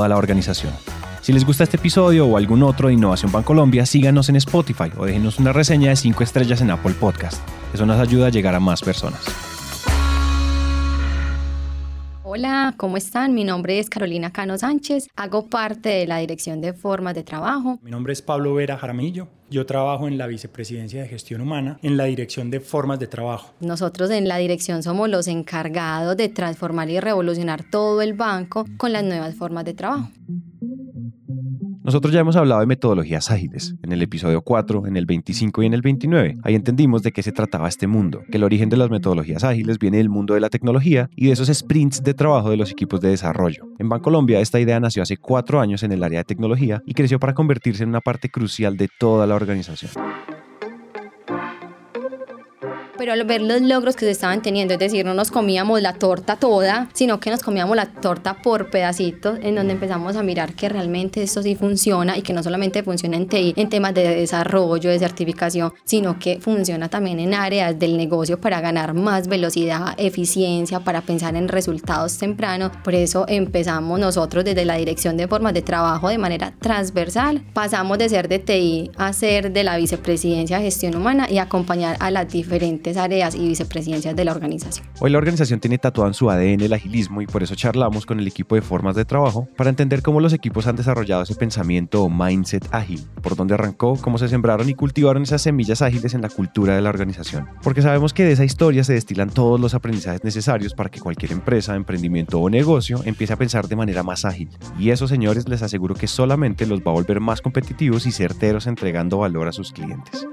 toda la organización. Si les gusta este episodio o algún otro de Innovación Bancolombia, síganos en Spotify o déjenos una reseña de 5 estrellas en Apple Podcast. Eso nos ayuda a llegar a más personas. Hola, ¿cómo están? Mi nombre es Carolina Cano Sánchez, hago parte de la Dirección de Formas de Trabajo. Mi nombre es Pablo Vera Jaramillo, yo trabajo en la Vicepresidencia de Gestión Humana, en la Dirección de Formas de Trabajo. Nosotros en la dirección somos los encargados de transformar y revolucionar todo el banco con las nuevas formas de trabajo. Nosotros ya hemos hablado de metodologías ágiles, en el episodio 4, en el 25 y en el 29. Ahí entendimos de qué se trataba este mundo, que el origen de las metodologías ágiles viene del mundo de la tecnología y de esos sprints de trabajo de los equipos de desarrollo. En Bancolombia esta idea nació hace cuatro años en el área de tecnología y creció para convertirse en una parte crucial de toda la organización pero al ver los logros que se estaban teniendo, es decir, no nos comíamos la torta toda, sino que nos comíamos la torta por pedacitos, en donde empezamos a mirar que realmente esto sí funciona y que no solamente funciona en TI, en temas de desarrollo, de certificación, sino que funciona también en áreas del negocio para ganar más velocidad, eficiencia, para pensar en resultados tempranos. Por eso empezamos nosotros desde la dirección de formas de trabajo de manera transversal. Pasamos de ser de TI a ser de la vicepresidencia de gestión humana y acompañar a las diferentes áreas y vicepresidencias de la organización. Hoy la organización tiene tatuado en su ADN el agilismo y por eso charlamos con el equipo de formas de trabajo para entender cómo los equipos han desarrollado ese pensamiento o mindset ágil, por dónde arrancó, cómo se sembraron y cultivaron esas semillas ágiles en la cultura de la organización. Porque sabemos que de esa historia se destilan todos los aprendizajes necesarios para que cualquier empresa, emprendimiento o negocio empiece a pensar de manera más ágil. Y eso, señores, les aseguro que solamente los va a volver más competitivos y certeros entregando valor a sus clientes.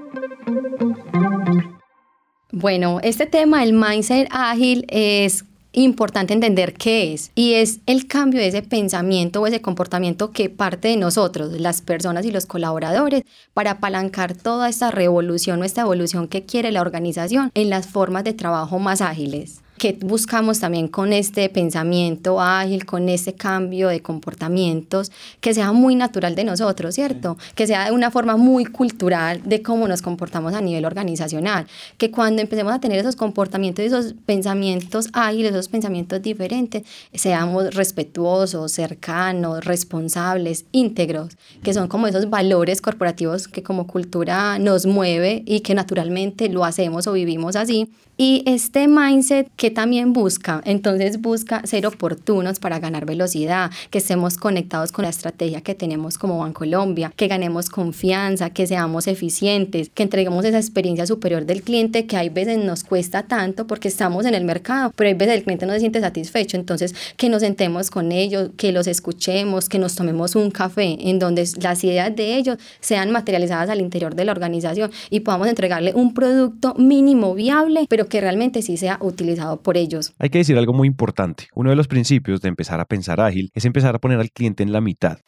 Bueno, este tema del mindset ágil es importante entender qué es y es el cambio de ese pensamiento o ese comportamiento que parte de nosotros, las personas y los colaboradores, para apalancar toda esta revolución o esta evolución que quiere la organización en las formas de trabajo más ágiles que buscamos también con este pensamiento ágil, con este cambio de comportamientos, que sea muy natural de nosotros, ¿cierto? Que sea de una forma muy cultural de cómo nos comportamos a nivel organizacional, que cuando empecemos a tener esos comportamientos y esos pensamientos ágiles, esos pensamientos diferentes, seamos respetuosos, cercanos, responsables, íntegros, que son como esos valores corporativos que como cultura nos mueve y que naturalmente lo hacemos o vivimos así. Y este mindset que también busca, entonces busca ser oportunos para ganar velocidad, que estemos conectados con la estrategia que tenemos como Bancolombia, que ganemos confianza, que seamos eficientes, que entreguemos esa experiencia superior del cliente que hay veces nos cuesta tanto porque estamos en el mercado, pero hay veces el cliente no se siente satisfecho, entonces que nos sentemos con ellos, que los escuchemos, que nos tomemos un café en donde las ideas de ellos sean materializadas al interior de la organización y podamos entregarle un producto mínimo viable, pero que realmente sí sea utilizado por ellos. Hay que decir algo muy importante. Uno de los principios de empezar a pensar ágil es empezar a poner al cliente en la mitad.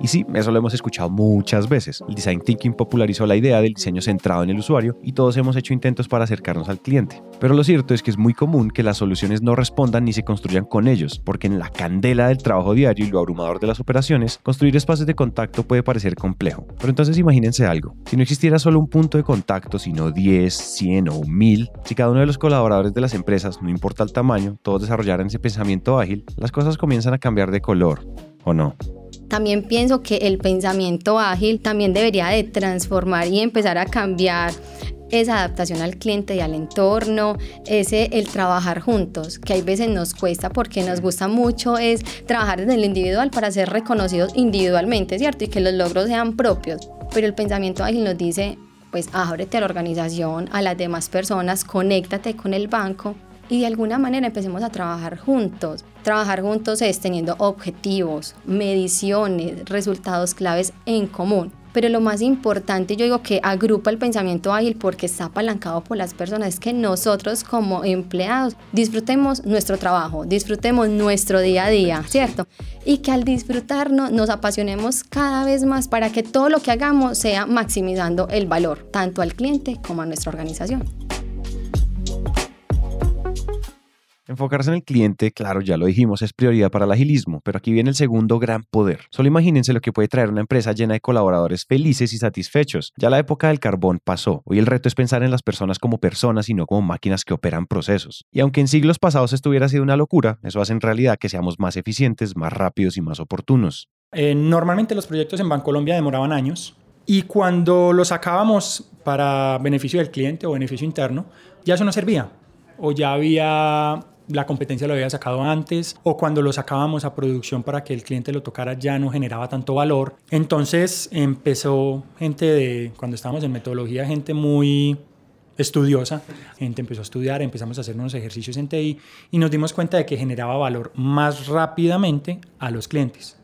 Y sí, eso lo hemos escuchado muchas veces. El design thinking popularizó la idea del diseño centrado en el usuario y todos hemos hecho intentos para acercarnos al cliente. Pero lo cierto es que es muy común que las soluciones no respondan ni se construyan con ellos, porque en la candela del trabajo diario y lo abrumador de las operaciones, construir espacios de contacto puede parecer complejo. Pero entonces imagínense algo, si no existiera solo un punto de contacto, sino 10, 100 o 1000, si cada uno de los colaboradores de las empresas, no importa el tamaño, todos desarrollaran ese pensamiento ágil, las cosas comienzan a cambiar de color, ¿o no? También pienso que el pensamiento ágil también debería de transformar y empezar a cambiar esa adaptación al cliente y al entorno, ese el trabajar juntos, que hay veces nos cuesta porque nos gusta mucho es trabajar desde el individual para ser reconocidos individualmente, ¿cierto? Y que los logros sean propios. Pero el pensamiento ágil nos dice, pues ábrete a la organización, a las demás personas, conéctate con el banco y de alguna manera empecemos a trabajar juntos. Trabajar juntos es teniendo objetivos, mediciones, resultados claves en común. pero lo más importante, yo digo que agrupa el pensamiento ágil porque está apalancado por las personas, es que nosotros como empleados disfrutemos nuestro trabajo, disfrutemos nuestro día a día, ¿cierto? Y que al disfrutarnos nos apasionemos cada vez más para que todo lo que hagamos sea maximizando el valor, tanto al cliente como a nuestra organización. Enfocarse en el cliente, claro, ya lo dijimos, es prioridad para el agilismo, pero aquí viene el segundo gran poder. Solo imagínense lo que puede traer una empresa llena de colaboradores felices y satisfechos. Ya la época del carbón pasó. Hoy el reto es pensar en las personas como personas y no como máquinas que operan procesos. Y aunque en siglos pasados esto hubiera sido una locura, eso hace en realidad que seamos más eficientes, más rápidos y más oportunos. Eh, normalmente los proyectos en Bancolombia demoraban años y cuando los sacábamos para beneficio del cliente o beneficio interno, ya eso no servía o ya había la competencia lo había sacado antes o cuando lo sacábamos a producción para que el cliente lo tocara ya no generaba tanto valor. Entonces empezó gente de, cuando estábamos en metodología, gente muy estudiosa, gente empezó a estudiar, empezamos a hacer unos ejercicios en TI y nos dimos cuenta de que generaba valor más rápidamente a los clientes.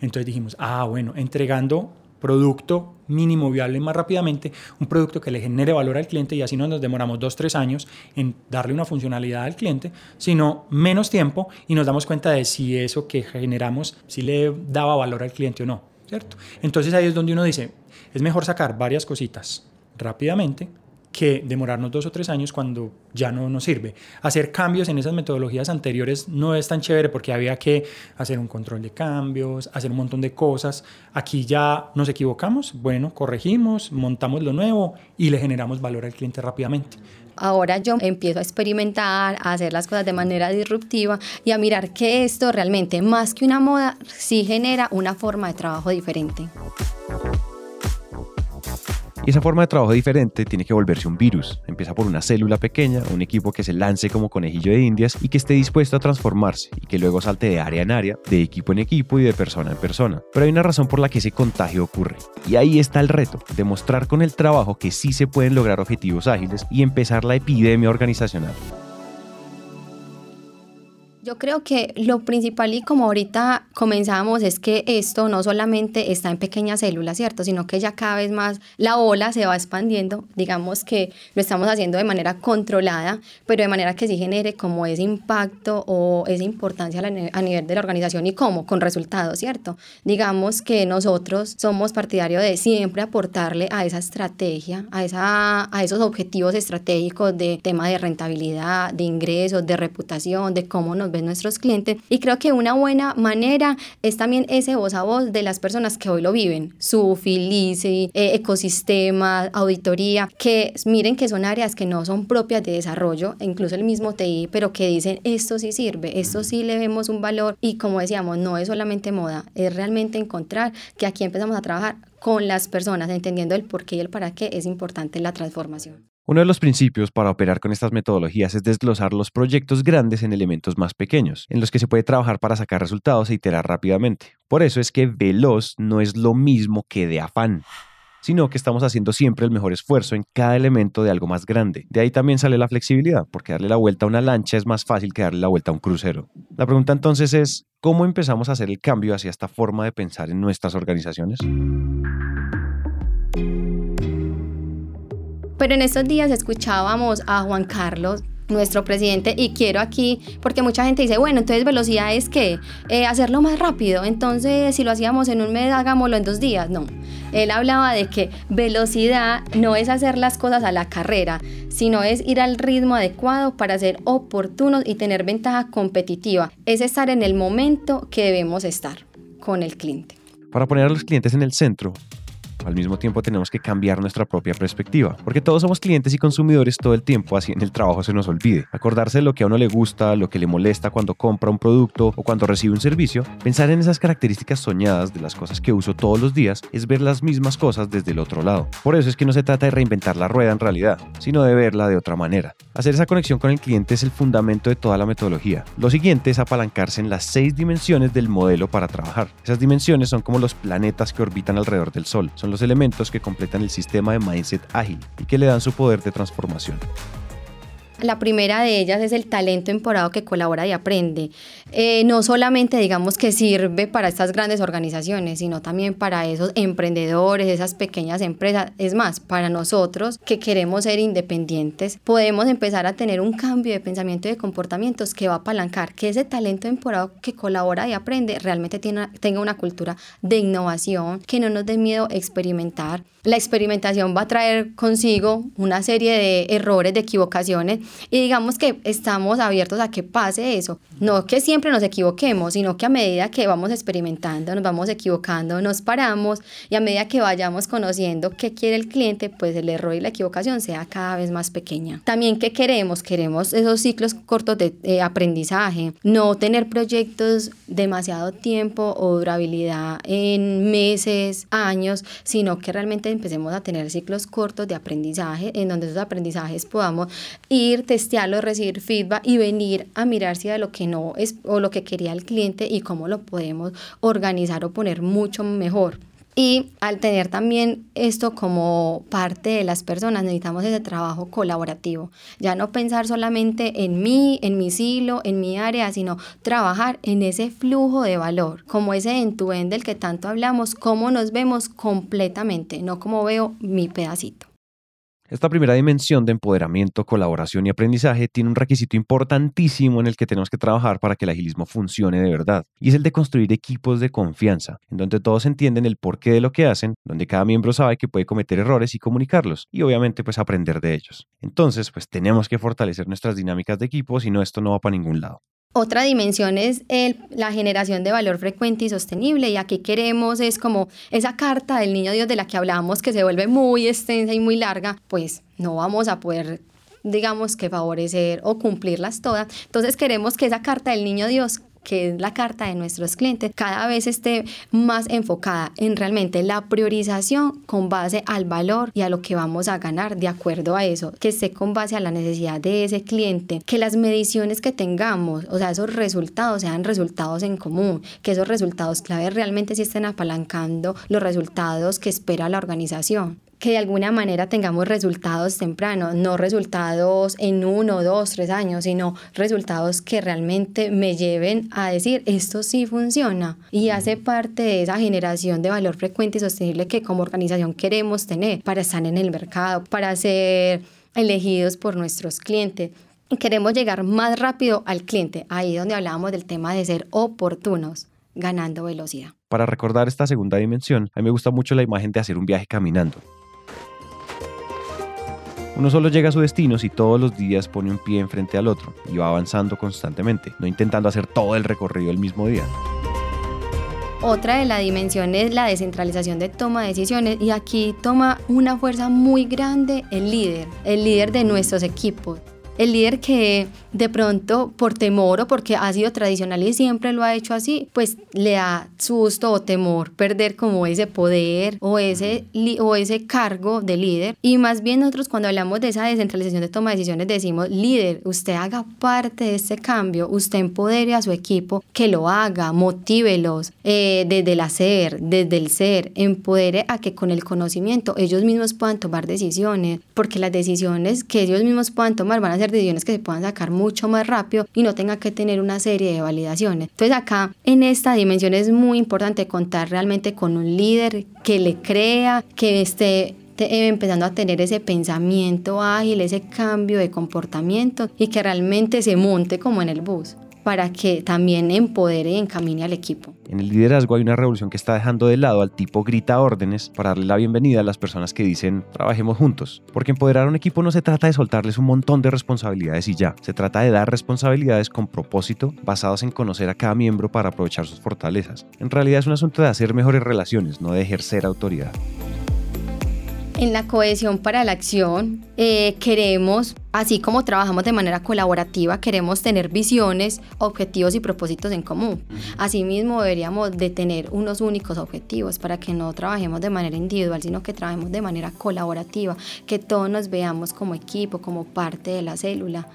Entonces dijimos, ah, bueno, entregando producto mínimo viable más rápidamente, un producto que le genere valor al cliente y así no nos demoramos dos, tres años en darle una funcionalidad al cliente, sino menos tiempo y nos damos cuenta de si eso que generamos, si le daba valor al cliente o no, ¿cierto? Entonces ahí es donde uno dice, es mejor sacar varias cositas rápidamente que demorarnos dos o tres años cuando ya no nos sirve. Hacer cambios en esas metodologías anteriores no es tan chévere porque había que hacer un control de cambios, hacer un montón de cosas. Aquí ya nos equivocamos, bueno, corregimos, montamos lo nuevo y le generamos valor al cliente rápidamente. Ahora yo empiezo a experimentar, a hacer las cosas de manera disruptiva y a mirar que esto realmente, más que una moda, sí genera una forma de trabajo diferente. Y esa forma de trabajo diferente tiene que volverse un virus. Empieza por una célula pequeña, un equipo que se lance como conejillo de indias y que esté dispuesto a transformarse y que luego salte de área en área, de equipo en equipo y de persona en persona. Pero hay una razón por la que ese contagio ocurre. Y ahí está el reto, demostrar con el trabajo que sí se pueden lograr objetivos ágiles y empezar la epidemia organizacional. Yo creo que lo principal y como ahorita comenzamos es que esto no solamente está en pequeñas células, ¿cierto? Sino que ya cada vez más la ola se va expandiendo. Digamos que lo estamos haciendo de manera controlada, pero de manera que sí genere como ese impacto o esa importancia a nivel de la organización y cómo, con resultados, ¿cierto? Digamos que nosotros somos partidarios de siempre aportarle a esa estrategia, a, esa, a esos objetivos estratégicos de tema de rentabilidad, de ingresos, de reputación, de cómo nos ven nuestros clientes. Y creo que una buena manera es también ese voz a voz de las personas que hoy lo viven, su feliz, eh, ecosistema, auditoría, que miren que son áreas que no son propias de desarrollo, incluso el mismo TI, pero que dicen esto sí sirve, esto sí le vemos un valor y como decíamos, no es solamente moda, es realmente encontrar que aquí empezamos a trabajar con las personas, entendiendo el por qué y el para qué es importante la transformación. Uno de los principios para operar con estas metodologías es desglosar los proyectos grandes en elementos más pequeños, en los que se puede trabajar para sacar resultados e iterar rápidamente. Por eso es que veloz no es lo mismo que de afán sino que estamos haciendo siempre el mejor esfuerzo en cada elemento de algo más grande. De ahí también sale la flexibilidad, porque darle la vuelta a una lancha es más fácil que darle la vuelta a un crucero. La pregunta entonces es, ¿cómo empezamos a hacer el cambio hacia esta forma de pensar en nuestras organizaciones? Pero en estos días escuchábamos a Juan Carlos nuestro presidente y quiero aquí porque mucha gente dice bueno entonces velocidad es que eh, hacerlo más rápido. Entonces si lo hacíamos en un mes hagámoslo en dos días no. Él hablaba de que velocidad no es hacer las cosas a la carrera sino es ir al ritmo adecuado para ser oportunos y tener ventaja competitiva. Es estar en el momento que debemos estar con el cliente. Para poner a los clientes en el centro al mismo tiempo tenemos que cambiar nuestra propia perspectiva, porque todos somos clientes y consumidores todo el tiempo, así en el trabajo se nos olvide. Acordarse de lo que a uno le gusta, lo que le molesta cuando compra un producto o cuando recibe un servicio, pensar en esas características soñadas de las cosas que uso todos los días es ver las mismas cosas desde el otro lado. Por eso es que no se trata de reinventar la rueda en realidad, sino de verla de otra manera. Hacer esa conexión con el cliente es el fundamento de toda la metodología. Lo siguiente es apalancarse en las seis dimensiones del modelo para trabajar. Esas dimensiones son como los planetas que orbitan alrededor del Sol. Son los elementos que completan el sistema de mindset ágil y que le dan su poder de transformación. La primera de ellas es el talento emporado que colabora y aprende. Eh, no solamente digamos que sirve para estas grandes organizaciones, sino también para esos emprendedores, esas pequeñas empresas. Es más, para nosotros que queremos ser independientes, podemos empezar a tener un cambio de pensamiento y de comportamientos que va a apalancar que ese talento emporado que colabora y aprende realmente tenga una cultura de innovación, que no nos dé miedo experimentar. La experimentación va a traer consigo una serie de errores, de equivocaciones y digamos que estamos abiertos a que pase eso. No que siempre nos equivoquemos, sino que a medida que vamos experimentando, nos vamos equivocando, nos paramos y a medida que vayamos conociendo qué quiere el cliente, pues el error y la equivocación sea cada vez más pequeña. También qué queremos, queremos esos ciclos cortos de aprendizaje, no tener proyectos demasiado tiempo o durabilidad en meses, años, sino que realmente empecemos a tener ciclos cortos de aprendizaje en donde esos aprendizajes podamos ir, testearlos, recibir feedback y venir a mirar si de lo que no es o lo que quería el cliente y cómo lo podemos organizar o poner mucho mejor. Y al tener también esto como parte de las personas, necesitamos ese trabajo colaborativo. Ya no pensar solamente en mí, en mi silo, en mi área, sino trabajar en ese flujo de valor, como ese en del que tanto hablamos, cómo nos vemos completamente, no como veo mi pedacito. Esta primera dimensión de empoderamiento, colaboración y aprendizaje tiene un requisito importantísimo en el que tenemos que trabajar para que el agilismo funcione de verdad, y es el de construir equipos de confianza, en donde todos entienden el porqué de lo que hacen, donde cada miembro sabe que puede cometer errores y comunicarlos, y obviamente pues aprender de ellos. Entonces, pues tenemos que fortalecer nuestras dinámicas de equipo, si no esto no va para ningún lado. Otra dimensión es el, la generación de valor frecuente y sostenible y aquí queremos es como esa carta del niño Dios de la que hablábamos que se vuelve muy extensa y muy larga, pues no vamos a poder digamos que favorecer o cumplirlas todas. Entonces queremos que esa carta del niño Dios que es la carta de nuestros clientes, cada vez esté más enfocada en realmente la priorización con base al valor y a lo que vamos a ganar de acuerdo a eso, que esté con base a la necesidad de ese cliente, que las mediciones que tengamos, o sea, esos resultados sean resultados en común, que esos resultados clave realmente sí estén apalancando los resultados que espera la organización que de alguna manera tengamos resultados tempranos, no resultados en uno, dos, tres años, sino resultados que realmente me lleven a decir esto sí funciona y hace parte de esa generación de valor frecuente y sostenible que como organización queremos tener para estar en el mercado, para ser elegidos por nuestros clientes. Queremos llegar más rápido al cliente, ahí donde hablábamos del tema de ser oportunos, ganando velocidad. Para recordar esta segunda dimensión, a mí me gusta mucho la imagen de hacer un viaje caminando. Uno solo llega a su destino si todos los días pone un pie enfrente al otro y va avanzando constantemente, no intentando hacer todo el recorrido el mismo día. Otra de las dimensiones es la descentralización de toma de decisiones y aquí toma una fuerza muy grande el líder, el líder de nuestros equipos. El líder que de pronto por temor o porque ha sido tradicional y siempre lo ha hecho así, pues le da susto o temor perder como ese poder o ese, o ese cargo de líder. Y más bien nosotros cuando hablamos de esa descentralización de toma de decisiones decimos, líder, usted haga parte de este cambio, usted empodere a su equipo, que lo haga, motívelos eh, desde el hacer, desde el ser, empodere a que con el conocimiento ellos mismos puedan tomar decisiones, porque las decisiones que ellos mismos puedan tomar van a ser decisiones que se puedan sacar mucho más rápido y no tenga que tener una serie de validaciones. Entonces acá en esta dimensión es muy importante contar realmente con un líder que le crea, que esté empezando a tener ese pensamiento ágil, ese cambio de comportamiento y que realmente se monte como en el bus para que también empodere y encamine al equipo. En el liderazgo hay una revolución que está dejando de lado al tipo grita órdenes para darle la bienvenida a las personas que dicen trabajemos juntos. Porque empoderar a un equipo no se trata de soltarles un montón de responsabilidades y ya. Se trata de dar responsabilidades con propósito basadas en conocer a cada miembro para aprovechar sus fortalezas. En realidad es un asunto de hacer mejores relaciones, no de ejercer autoridad. En la cohesión para la acción eh, queremos, así como trabajamos de manera colaborativa, queremos tener visiones, objetivos y propósitos en común. Asimismo deberíamos de tener unos únicos objetivos para que no trabajemos de manera individual, sino que trabajemos de manera colaborativa, que todos nos veamos como equipo, como parte de la célula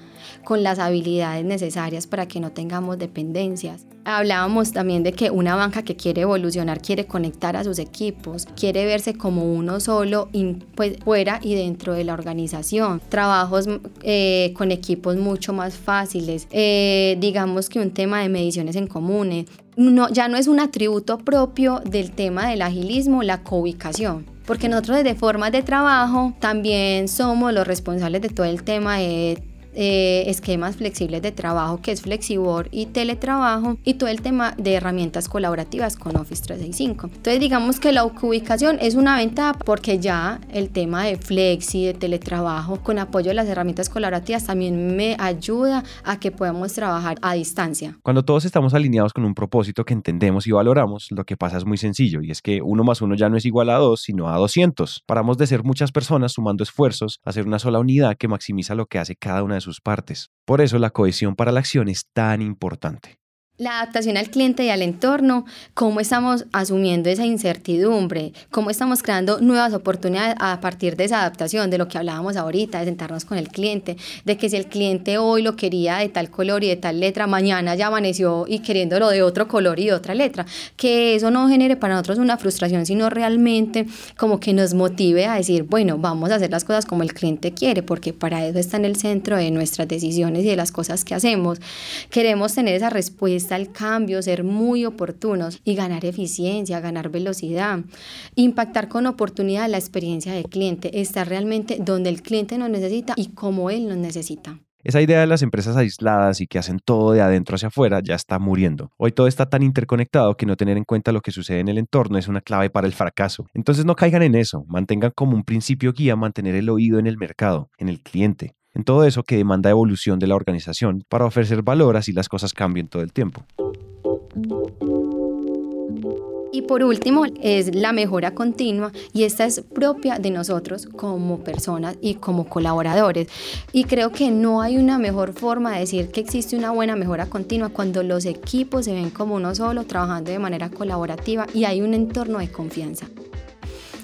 con las habilidades necesarias para que no tengamos dependencias. Hablábamos también de que una banca que quiere evolucionar quiere conectar a sus equipos, quiere verse como uno solo pues, fuera y dentro de la organización. Trabajos eh, con equipos mucho más fáciles, eh, digamos que un tema de mediciones en comunes. No, ya no es un atributo propio del tema del agilismo, la coubicación porque nosotros desde formas de trabajo también somos los responsables de todo el tema de eh, esquemas flexibles de trabajo que es Flexibor y teletrabajo y todo el tema de herramientas colaborativas con Office 365. Entonces digamos que la ubicación es una ventaja porque ya el tema de flexi, de teletrabajo con apoyo de las herramientas colaborativas también me ayuda a que podamos trabajar a distancia. Cuando todos estamos alineados con un propósito que entendemos y valoramos, lo que pasa es muy sencillo y es que uno más uno ya no es igual a dos, sino a 200. Paramos de ser muchas personas sumando esfuerzos a ser una sola unidad que maximiza lo que hace cada una de sus partes. Por eso la cohesión para la acción es tan importante la adaptación al cliente y al entorno, cómo estamos asumiendo esa incertidumbre, cómo estamos creando nuevas oportunidades a partir de esa adaptación, de lo que hablábamos ahorita, de sentarnos con el cliente, de que si el cliente hoy lo quería de tal color y de tal letra, mañana ya amaneció y queriéndolo de otro color y de otra letra, que eso no genere para nosotros una frustración, sino realmente como que nos motive a decir, bueno, vamos a hacer las cosas como el cliente quiere, porque para eso está en el centro de nuestras decisiones y de las cosas que hacemos. Queremos tener esa respuesta al cambio, ser muy oportunos y ganar eficiencia, ganar velocidad, impactar con oportunidad la experiencia del cliente, estar realmente donde el cliente nos necesita y como él nos necesita. Esa idea de las empresas aisladas y que hacen todo de adentro hacia afuera ya está muriendo. Hoy todo está tan interconectado que no tener en cuenta lo que sucede en el entorno es una clave para el fracaso. Entonces no caigan en eso, mantengan como un principio guía mantener el oído en el mercado, en el cliente, en todo eso que demanda evolución de la organización para ofrecer valor así las cosas cambien todo el tiempo. Y por último es la mejora continua y esta es propia de nosotros como personas y como colaboradores. Y creo que no hay una mejor forma de decir que existe una buena mejora continua cuando los equipos se ven como uno solo, trabajando de manera colaborativa y hay un entorno de confianza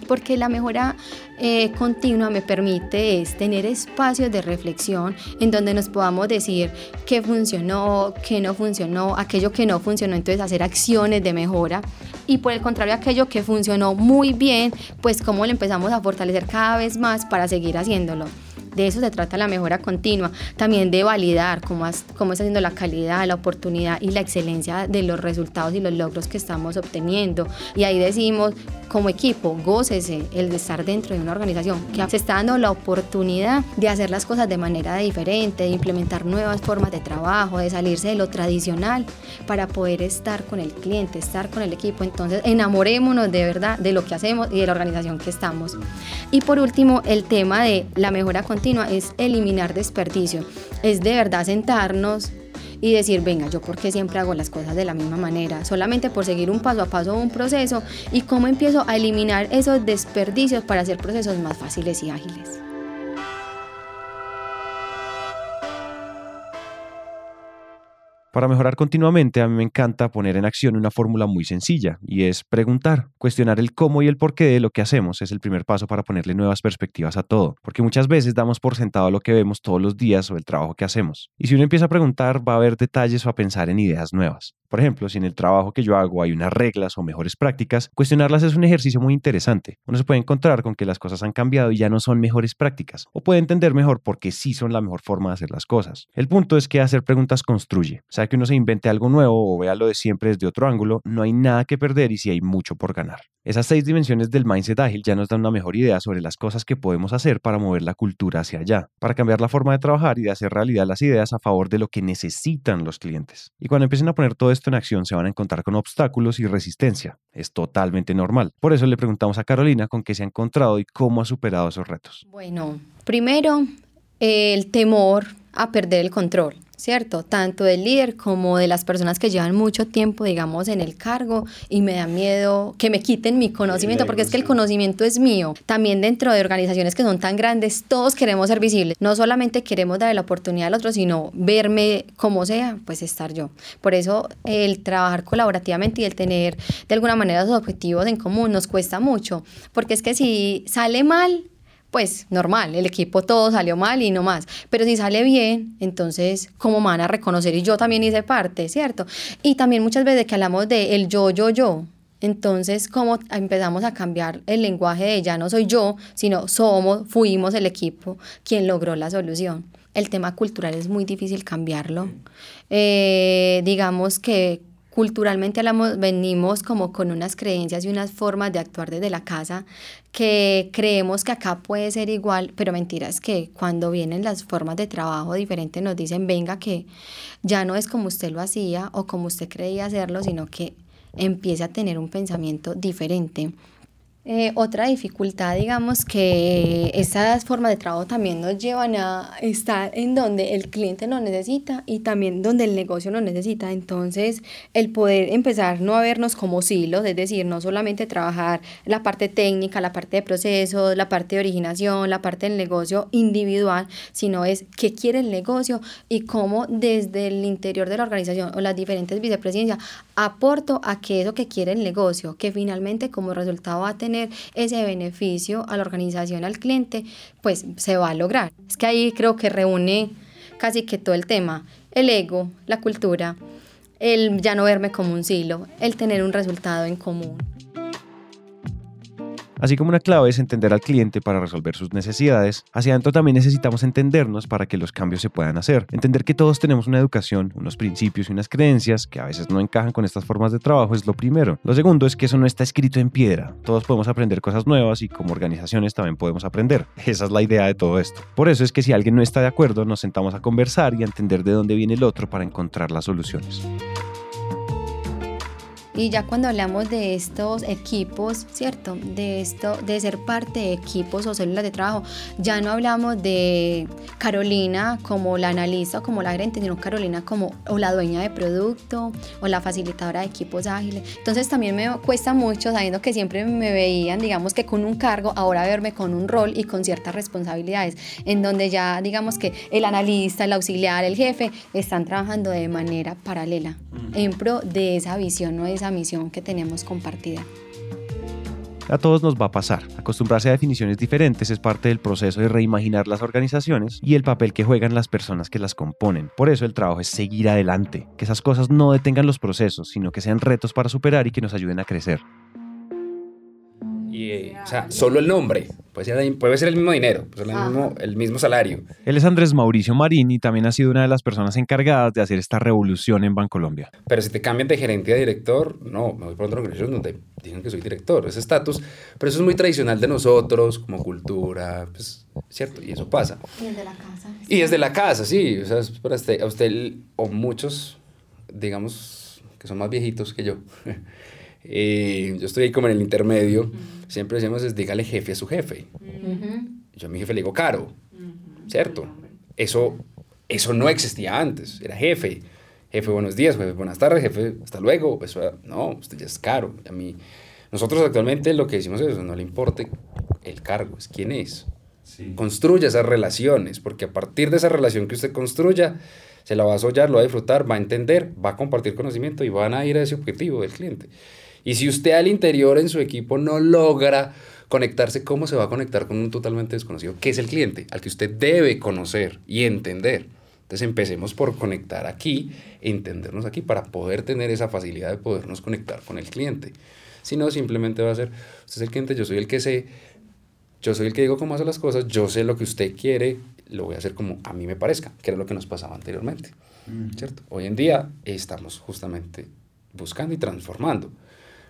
porque la mejora eh, continua me permite es tener espacios de reflexión en donde nos podamos decir qué funcionó, qué no funcionó, aquello que no funcionó, entonces hacer acciones de mejora y por el contrario aquello que funcionó muy bien, pues cómo lo empezamos a fortalecer cada vez más para seguir haciéndolo. De eso se trata la mejora continua, también de validar cómo, cómo está siendo la calidad, la oportunidad y la excelencia de los resultados y los logros que estamos obteniendo. Y ahí decimos, como equipo, gócese el de estar dentro de una organización que se está dando la oportunidad de hacer las cosas de manera diferente, de implementar nuevas formas de trabajo, de salirse de lo tradicional para poder estar con el cliente, estar con el equipo. Entonces, enamorémonos de verdad de lo que hacemos y de la organización que estamos. Y por último, el tema de la mejora continua es eliminar desperdicio, es de verdad sentarnos y decir, venga, yo por qué siempre hago las cosas de la misma manera, solamente por seguir un paso a paso un proceso y cómo empiezo a eliminar esos desperdicios para hacer procesos más fáciles y ágiles. Para mejorar continuamente, a mí me encanta poner en acción una fórmula muy sencilla y es preguntar, cuestionar el cómo y el porqué de lo que hacemos es el primer paso para ponerle nuevas perspectivas a todo, porque muchas veces damos por sentado lo que vemos todos los días o el trabajo que hacemos. Y si uno empieza a preguntar, va a haber detalles o a pensar en ideas nuevas. Por ejemplo, si en el trabajo que yo hago hay unas reglas o mejores prácticas, cuestionarlas es un ejercicio muy interesante. Uno se puede encontrar con que las cosas han cambiado y ya no son mejores prácticas, o puede entender mejor por qué sí son la mejor forma de hacer las cosas. El punto es que hacer preguntas construye. Que uno se invente algo nuevo o vea lo de siempre desde otro ángulo, no hay nada que perder y sí hay mucho por ganar. Esas seis dimensiones del mindset ágil ya nos dan una mejor idea sobre las cosas que podemos hacer para mover la cultura hacia allá, para cambiar la forma de trabajar y de hacer realidad las ideas a favor de lo que necesitan los clientes. Y cuando empiecen a poner todo esto en acción se van a encontrar con obstáculos y resistencia. Es totalmente normal. Por eso le preguntamos a Carolina con qué se ha encontrado y cómo ha superado esos retos. Bueno, primero el temor a perder el control. ¿Cierto? Tanto del líder como de las personas que llevan mucho tiempo, digamos, en el cargo y me da miedo que me quiten mi conocimiento, porque es que el conocimiento es mío. También dentro de organizaciones que son tan grandes, todos queremos ser visibles. No solamente queremos darle la oportunidad al otro, sino verme como sea, pues estar yo. Por eso el trabajar colaborativamente y el tener de alguna manera los objetivos en común nos cuesta mucho, porque es que si sale mal, pues normal, el equipo todo salió mal y no más. Pero si sale bien, entonces, ¿cómo van a reconocer? Y yo también hice parte, ¿cierto? Y también muchas veces que hablamos de el yo, yo, yo, Entonces, ¿cómo empezamos a cambiar el lenguaje de ya no soy yo, sino somos, fuimos el equipo quien logró la solución? El tema cultural es muy difícil cambiarlo. Eh, digamos que culturalmente venimos como con unas creencias y unas formas de actuar desde la casa que creemos que acá puede ser igual, pero mentira es que cuando vienen las formas de trabajo diferentes nos dicen, venga, que ya no es como usted lo hacía o como usted creía hacerlo, sino que empiece a tener un pensamiento diferente. Eh, otra dificultad, digamos, que estas formas de trabajo también nos llevan a estar en donde el cliente lo necesita y también donde el negocio lo necesita. Entonces, el poder empezar no a vernos como silos, es decir, no solamente trabajar la parte técnica, la parte de procesos, la parte de originación, la parte del negocio individual, sino es qué quiere el negocio y cómo desde el interior de la organización o las diferentes vicepresidencias aporto a que eso que quiere el negocio, que finalmente como resultado va a tener ese beneficio a la organización, al cliente, pues se va a lograr. Es que ahí creo que reúne casi que todo el tema, el ego, la cultura, el ya no verme como un silo, el tener un resultado en común. Así como una clave es entender al cliente para resolver sus necesidades, hacia adentro también necesitamos entendernos para que los cambios se puedan hacer. Entender que todos tenemos una educación, unos principios y unas creencias que a veces no encajan con estas formas de trabajo es lo primero. Lo segundo es que eso no está escrito en piedra. Todos podemos aprender cosas nuevas y como organizaciones también podemos aprender. Esa es la idea de todo esto. Por eso es que si alguien no está de acuerdo, nos sentamos a conversar y a entender de dónde viene el otro para encontrar las soluciones. Y ya cuando hablamos de estos equipos, ¿cierto? De esto, de ser parte de equipos o células de trabajo, ya no hablamos de Carolina como la analista o como la gerente, sino Carolina como o la dueña de producto o la facilitadora de equipos ágiles. Entonces también me cuesta mucho, sabiendo que siempre me veían, digamos que con un cargo, ahora verme con un rol y con ciertas responsabilidades, en donde ya digamos que el analista, el auxiliar, el jefe están trabajando de manera paralela en pro de esa visión, no de esa misión que tenemos compartida. A todos nos va a pasar. Acostumbrarse a definiciones diferentes es parte del proceso de reimaginar las organizaciones y el papel que juegan las personas que las componen. Por eso el trabajo es seguir adelante, que esas cosas no detengan los procesos, sino que sean retos para superar y que nos ayuden a crecer. Y, o sea, solo el nombre. Puede ser, puede ser el mismo dinero, puede ser el mismo, el mismo, salario. Él es Andrés Mauricio Marín y también ha sido una de las personas encargadas de hacer esta revolución en Bancolombia. Pero si te cambian de gerente a director, no, me voy por otra organización donde digan que soy director, ese estatus. Pero eso es muy tradicional de nosotros, como cultura, pues, ¿cierto? Y eso pasa. Y desde la casa. Y desde la casa, sí. O sea, para usted, a usted o muchos, digamos, que son más viejitos que yo. Eh, yo estoy ahí como en el intermedio, siempre decimos es dígale jefe a su jefe. Yo a mi jefe le digo caro, ¿cierto? Eso, eso no existía antes, era jefe. Jefe, buenos días, jefe, buenas tardes, jefe, hasta luego. Eso, no, usted ya es caro. A mí, nosotros actualmente lo que decimos es eso, no le importe el cargo, es quién es. Construya esas relaciones, porque a partir de esa relación que usted construya, se la va a sollar, lo va a disfrutar, va a entender, va a compartir conocimiento y van a ir a ese objetivo del cliente. Y si usted al interior en su equipo no logra conectarse, ¿cómo se va a conectar con un totalmente desconocido? que es el cliente? Al que usted debe conocer y entender. Entonces empecemos por conectar aquí, entendernos aquí para poder tener esa facilidad de podernos conectar con el cliente. Si no, simplemente va a ser, usted es el cliente, yo soy el que sé, yo soy el que digo cómo hacer las cosas, yo sé lo que usted quiere, lo voy a hacer como a mí me parezca, que era lo que nos pasaba anteriormente. ¿Cierto? Hoy en día estamos justamente buscando y transformando.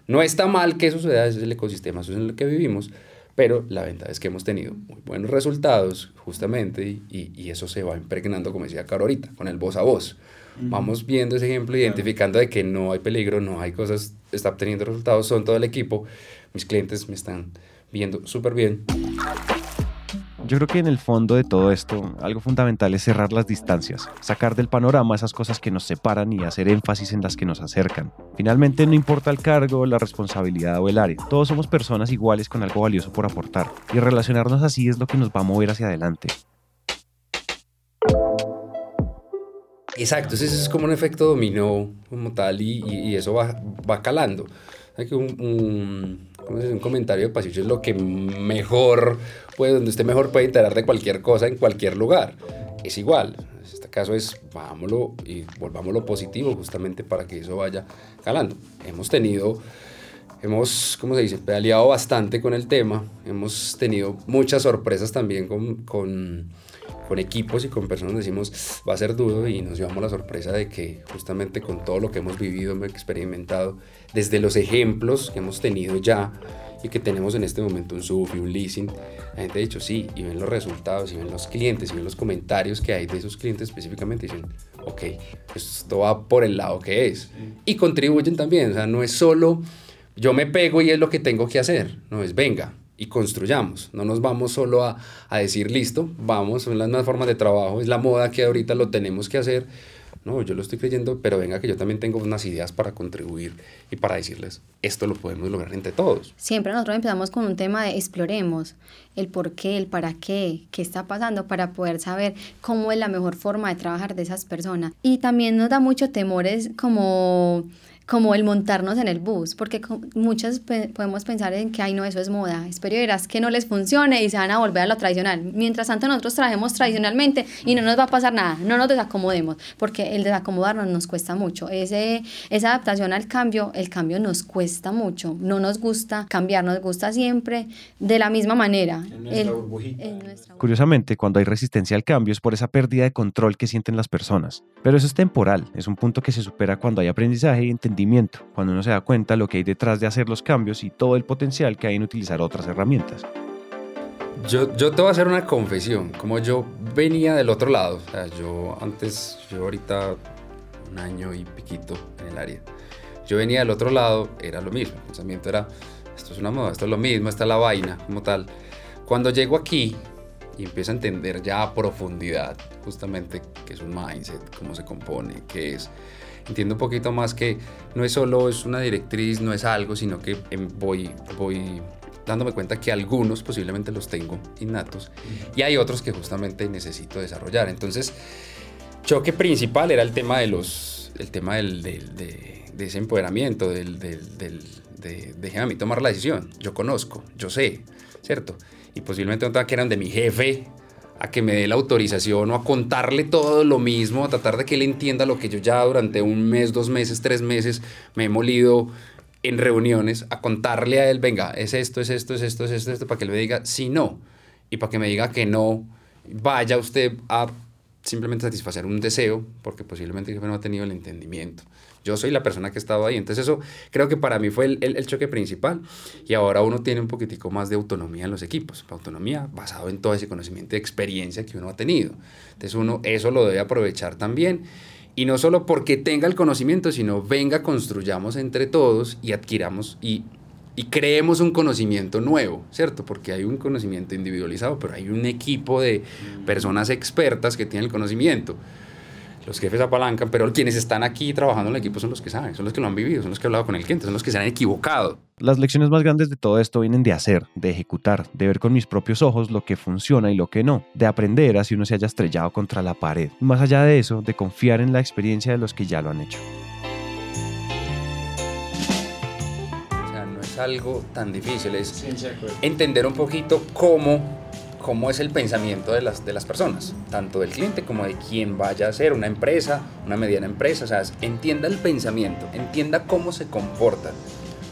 No está mal que eso suceda, ese es el ecosistema, eso es en el que vivimos, pero la ventaja es que hemos tenido muy buenos resultados justamente y, y eso se va impregnando, como decía Caro ahorita, con el voz a voz. Vamos viendo ese ejemplo, identificando de que no hay peligro, no hay cosas, está obteniendo resultados, son todo el equipo. Mis clientes me están viendo súper bien. Yo creo que en el fondo de todo esto, algo fundamental es cerrar las distancias, sacar del panorama esas cosas que nos separan y hacer énfasis en las que nos acercan. Finalmente, no importa el cargo, la responsabilidad o el área, todos somos personas iguales con algo valioso por aportar, y relacionarnos así es lo que nos va a mover hacia adelante. Exacto, ese es como un efecto dominó como tal y, eso va, va calando. Un, comentario de pasillo es lo que mejor puede, donde usted mejor puede enterar de cualquier cosa en cualquier lugar. Es igual. En este caso es, vámonos y volvámoslo positivo justamente para que eso vaya calando. Hemos tenido hemos, como se dice, pedaleado bastante con el tema, hemos tenido muchas sorpresas también con, con, equipos y con personas, decimos, va a ser duro y nos llevamos la sorpresa de que justamente con todo lo que hemos vivido, hemos experimentado, desde los ejemplos que hemos tenido ya, y que tenemos en este momento un sub y un leasing, la gente ha dicho sí, y ven los resultados, y ven los clientes, y ven los comentarios que hay de esos clientes específicamente, y dicen, ok, esto va por el lado que es. Y contribuyen también, o sea, no es solo yo me pego y es lo que tengo que hacer, no es venga y construyamos, no nos vamos solo a, a decir listo, vamos, son las nuevas formas de trabajo, es la moda que ahorita lo tenemos que hacer, no, yo lo estoy creyendo, pero venga que yo también tengo unas ideas para contribuir y para decirles, esto lo podemos lograr entre todos. Siempre nosotros empezamos con un tema de exploremos el por qué, el para qué, qué está pasando para poder saber cómo es la mejor forma de trabajar de esas personas. Y también nos da mucho temores como como el montarnos en el bus, porque muchos podemos pensar en que, ay, no, eso es moda, espero y verás que no les funcione y se van a volver a lo tradicional. Mientras tanto, nosotros trabajemos tradicionalmente y no nos va a pasar nada, no nos desacomodemos, porque el desacomodarnos nos cuesta mucho. Ese, esa adaptación al cambio, el cambio nos cuesta mucho, no nos gusta cambiar, nos gusta siempre de la misma manera. Curiosamente, cuando hay resistencia al cambio es por esa pérdida de control que sienten las personas, pero eso es temporal, es un punto que se supera cuando hay aprendizaje y entendimiento cuando uno se da cuenta lo que hay detrás de hacer los cambios y todo el potencial que hay en utilizar otras herramientas. Yo, yo te voy a hacer una confesión, como yo venía del otro lado, o sea, yo antes, yo ahorita un año y piquito en el área, yo venía del otro lado, era lo mismo, el pensamiento era, esto es una moda, esto es lo mismo, esta es la vaina, como tal. Cuando llego aquí y empiezo a entender ya a profundidad justamente qué es un mindset, cómo se compone, qué es entiendo un poquito más que no es solo es una directriz, no es algo, sino que em, voy, voy dándome cuenta que algunos posiblemente los tengo innatos y hay otros que justamente necesito desarrollar. Entonces, choque principal era el tema de los, el tema del, de, ese empoderamiento, del, del, del de, déjeme a tomar la decisión. Yo conozco, yo sé, ¿cierto? Y posiblemente no que eran de mi jefe, a que me dé la autorización o a contarle todo lo mismo, a tratar de que él entienda lo que yo ya durante un mes, dos meses, tres meses me he molido en reuniones, a contarle a él, venga, es esto, es esto, es esto, es esto, es esto, para que él me diga sí, no, y para que me diga que no, vaya usted a simplemente satisfacer un deseo, porque posiblemente no ha tenido el entendimiento. Yo soy la persona que he estado ahí. Entonces eso creo que para mí fue el, el, choque principal. Y ahora uno tiene un poquitico más de autonomía en los equipos. Autonomía basado en todo ese conocimiento y experiencia que uno ha tenido. Entonces uno eso lo debe aprovechar también. Y no solo porque tenga el conocimiento, sino venga, construyamos entre todos y adquiramos y y creemos un conocimiento nuevo, ¿cierto? Porque hay un conocimiento individualizado, pero hay un equipo de personas expertas que tienen el conocimiento. Los jefes apalancan, pero quienes están aquí trabajando en el equipo son los que saben, son los que lo han vivido, son los que han hablado con el cliente, son los que se han equivocado. Las lecciones más grandes de todo esto vienen de hacer, de ejecutar, de ver con mis propios ojos lo que funciona y lo que no, de aprender así uno se haya estrellado contra la pared. Y más allá de eso, de confiar en la experiencia de los que ya lo han hecho. algo tan difícil, es entender un poquito cómo, cómo es el pensamiento de las, de las personas, tanto del cliente como de quien vaya a ser una empresa, una mediana empresa, o sea, entienda el pensamiento, entienda cómo se comporta.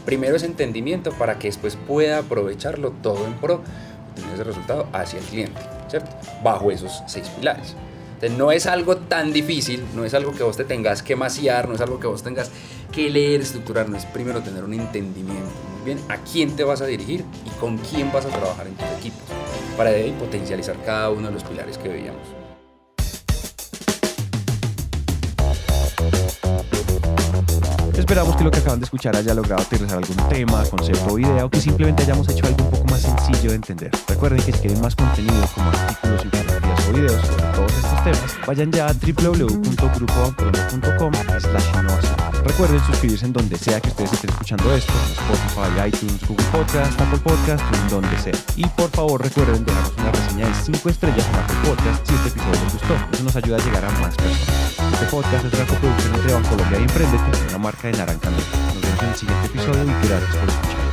Primero es entendimiento para que después pueda aprovecharlo todo en pro, tener ese resultado hacia el cliente, ¿cierto? Bajo esos seis pilares no es algo tan difícil, no es algo que vos te tengas que maciar, no es algo que vos tengas que leer, estructurar, no es primero tener un entendimiento muy bien a quién te vas a dirigir y con quién vas a trabajar en tus equipos para de potencializar cada uno de los pilares que veíamos. Esperamos que lo que acaban de escuchar haya logrado aterrizar algún tema, concepto o idea o que simplemente hayamos hecho algo un poco más sencillo de entender. Recuerden que si quieren más contenido como artículos, o videos sobre todos estos temas, vayan ya a www.grupobancolombia.com innovación. Recuerden suscribirse en donde sea que ustedes estén escuchando esto, Spotify, iTunes, Google Podcast, Apple Podcast, en donde sea. Y por favor recuerden dejarnos una reseña de 5 estrellas en Apple Podcast si este episodio les gustó. Eso nos ayuda a llegar a más personas. Este podcast es una coproducción entre Bancolombia y Emprendete, una marca de Naranca Nos vemos en el siguiente episodio y gracias por escuchar.